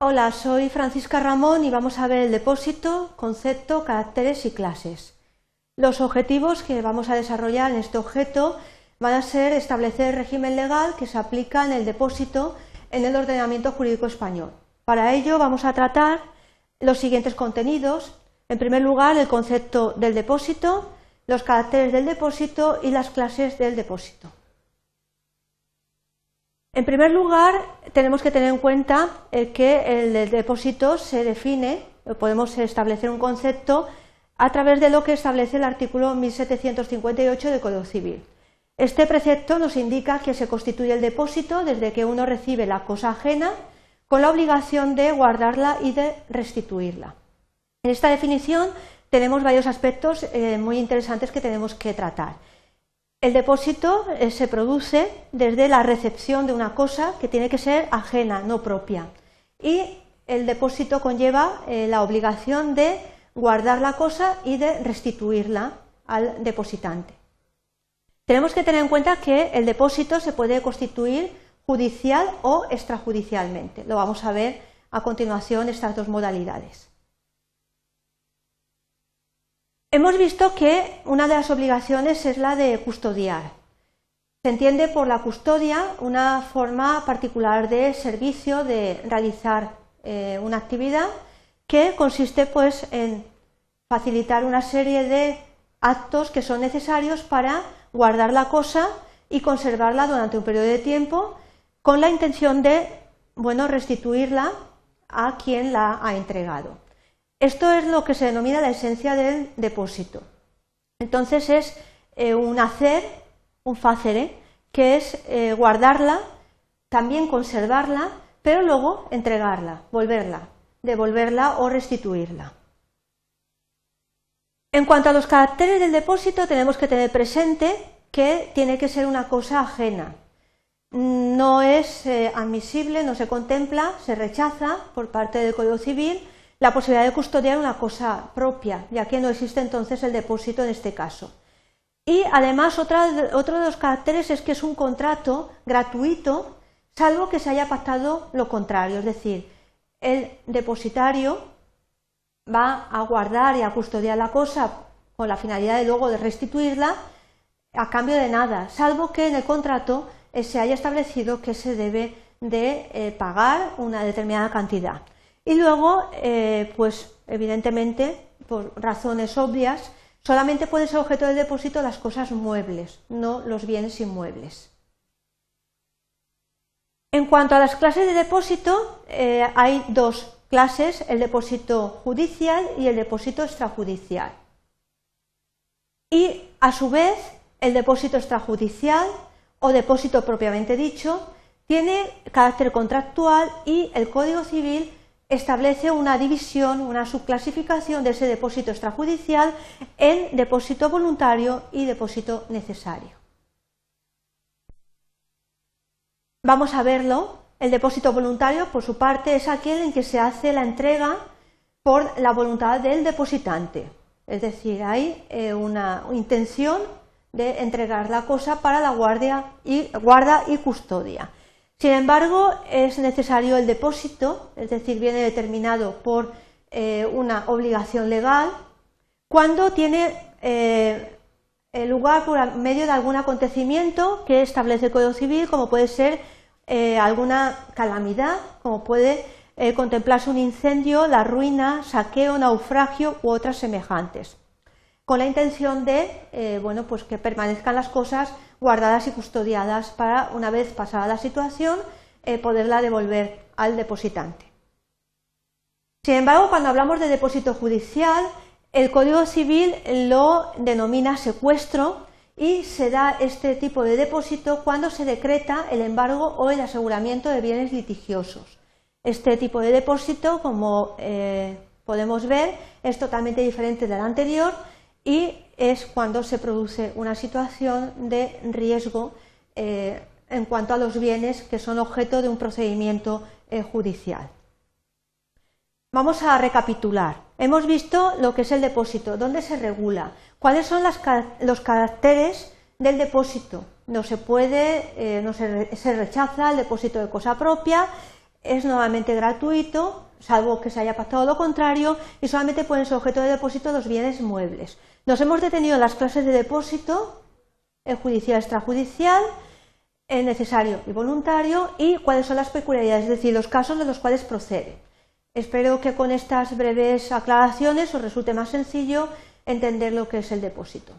Hola, soy Francisca Ramón y vamos a ver el depósito, concepto, caracteres y clases. Los objetivos que vamos a desarrollar en este objeto van a ser establecer el régimen legal que se aplica en el depósito en el ordenamiento jurídico español. Para ello vamos a tratar los siguientes contenidos. En primer lugar, el concepto del depósito, los caracteres del depósito y las clases del depósito. En primer lugar, tenemos que tener en cuenta eh, que el depósito se define, podemos establecer un concepto a través de lo que establece el artículo 1758 del Código Civil. Este precepto nos indica que se constituye el depósito desde que uno recibe la cosa ajena con la obligación de guardarla y de restituirla. En esta definición tenemos varios aspectos eh, muy interesantes que tenemos que tratar. El depósito eh, se produce desde la recepción de una cosa que tiene que ser ajena, no propia. Y el depósito conlleva eh, la obligación de guardar la cosa y de restituirla al depositante. Tenemos que tener en cuenta que el depósito se puede constituir judicial o extrajudicialmente. Lo vamos a ver a continuación estas dos modalidades. Hemos visto que una de las obligaciones es la de custodiar. Se entiende por la custodia una forma particular de servicio, de realizar eh, una actividad que consiste pues, en facilitar una serie de actos que son necesarios para guardar la cosa y conservarla durante un periodo de tiempo con la intención de bueno, restituirla a quien la ha entregado. Esto es lo que se denomina la esencia del depósito. Entonces es eh, un hacer, un facere, que es eh, guardarla, también conservarla, pero luego entregarla, volverla, devolverla o restituirla. En cuanto a los caracteres del depósito, tenemos que tener presente que tiene que ser una cosa ajena. No es eh, admisible, no se contempla, se rechaza por parte del Código Civil la posibilidad de custodiar una cosa propia, ya que no existe entonces el depósito en este caso. Y además otro de los caracteres es que es un contrato gratuito, salvo que se haya pactado lo contrario, es decir, el depositario va a guardar y a custodiar la cosa con la finalidad de luego de restituirla a cambio de nada, salvo que en el contrato se haya establecido que se debe de eh, pagar una determinada cantidad. Y luego, eh, pues evidentemente, por razones obvias, solamente pueden ser objeto del depósito las cosas muebles, no los bienes inmuebles. En cuanto a las clases de depósito, eh, hay dos clases, el depósito judicial y el depósito extrajudicial. Y, a su vez, el depósito extrajudicial o depósito propiamente dicho tiene carácter contractual y el Código Civil establece una división, una subclasificación de ese depósito extrajudicial en depósito voluntario y depósito necesario. Vamos a verlo. El depósito voluntario, por su parte, es aquel en que se hace la entrega por la voluntad del depositante. Es decir, hay eh, una intención de entregar la cosa para la guardia y, guarda y custodia. Sin embargo, es necesario el depósito, es decir, viene determinado por eh, una obligación legal, cuando tiene eh, lugar por medio de algún acontecimiento que establece el Código Civil, como puede ser eh, alguna calamidad, como puede contemplarse un incendio, la ruina, saqueo, naufragio u otras semejantes, con la intención de bueno, pues que permanezcan las cosas guardadas y custodiadas para, una vez pasada la situación, eh, poderla devolver al depositante. Sin embargo, cuando hablamos de depósito judicial, el Código Civil lo denomina secuestro y se da este tipo de depósito cuando se decreta el embargo o el aseguramiento de bienes litigiosos. Este tipo de depósito, como eh, podemos ver, es totalmente diferente del anterior y es cuando se produce una situación de riesgo eh, en cuanto a los bienes que son objeto de un procedimiento eh, judicial. Vamos a recapitular. Hemos visto lo que es el depósito, dónde se regula, cuáles son los caracteres del depósito. No se puede, eh, no se, rechaza el depósito de cosa propia, es nuevamente gratuito, salvo que se haya pactado lo contrario, y solamente pueden ser objeto de depósito los bienes muebles. Nos hemos detenido en las clases de depósito, el judicial extrajudicial, el necesario y voluntario, y cuáles son las peculiaridades, es decir, los casos de los cuales procede. Espero que con estas breves aclaraciones os resulte más sencillo entender lo que es el depósito.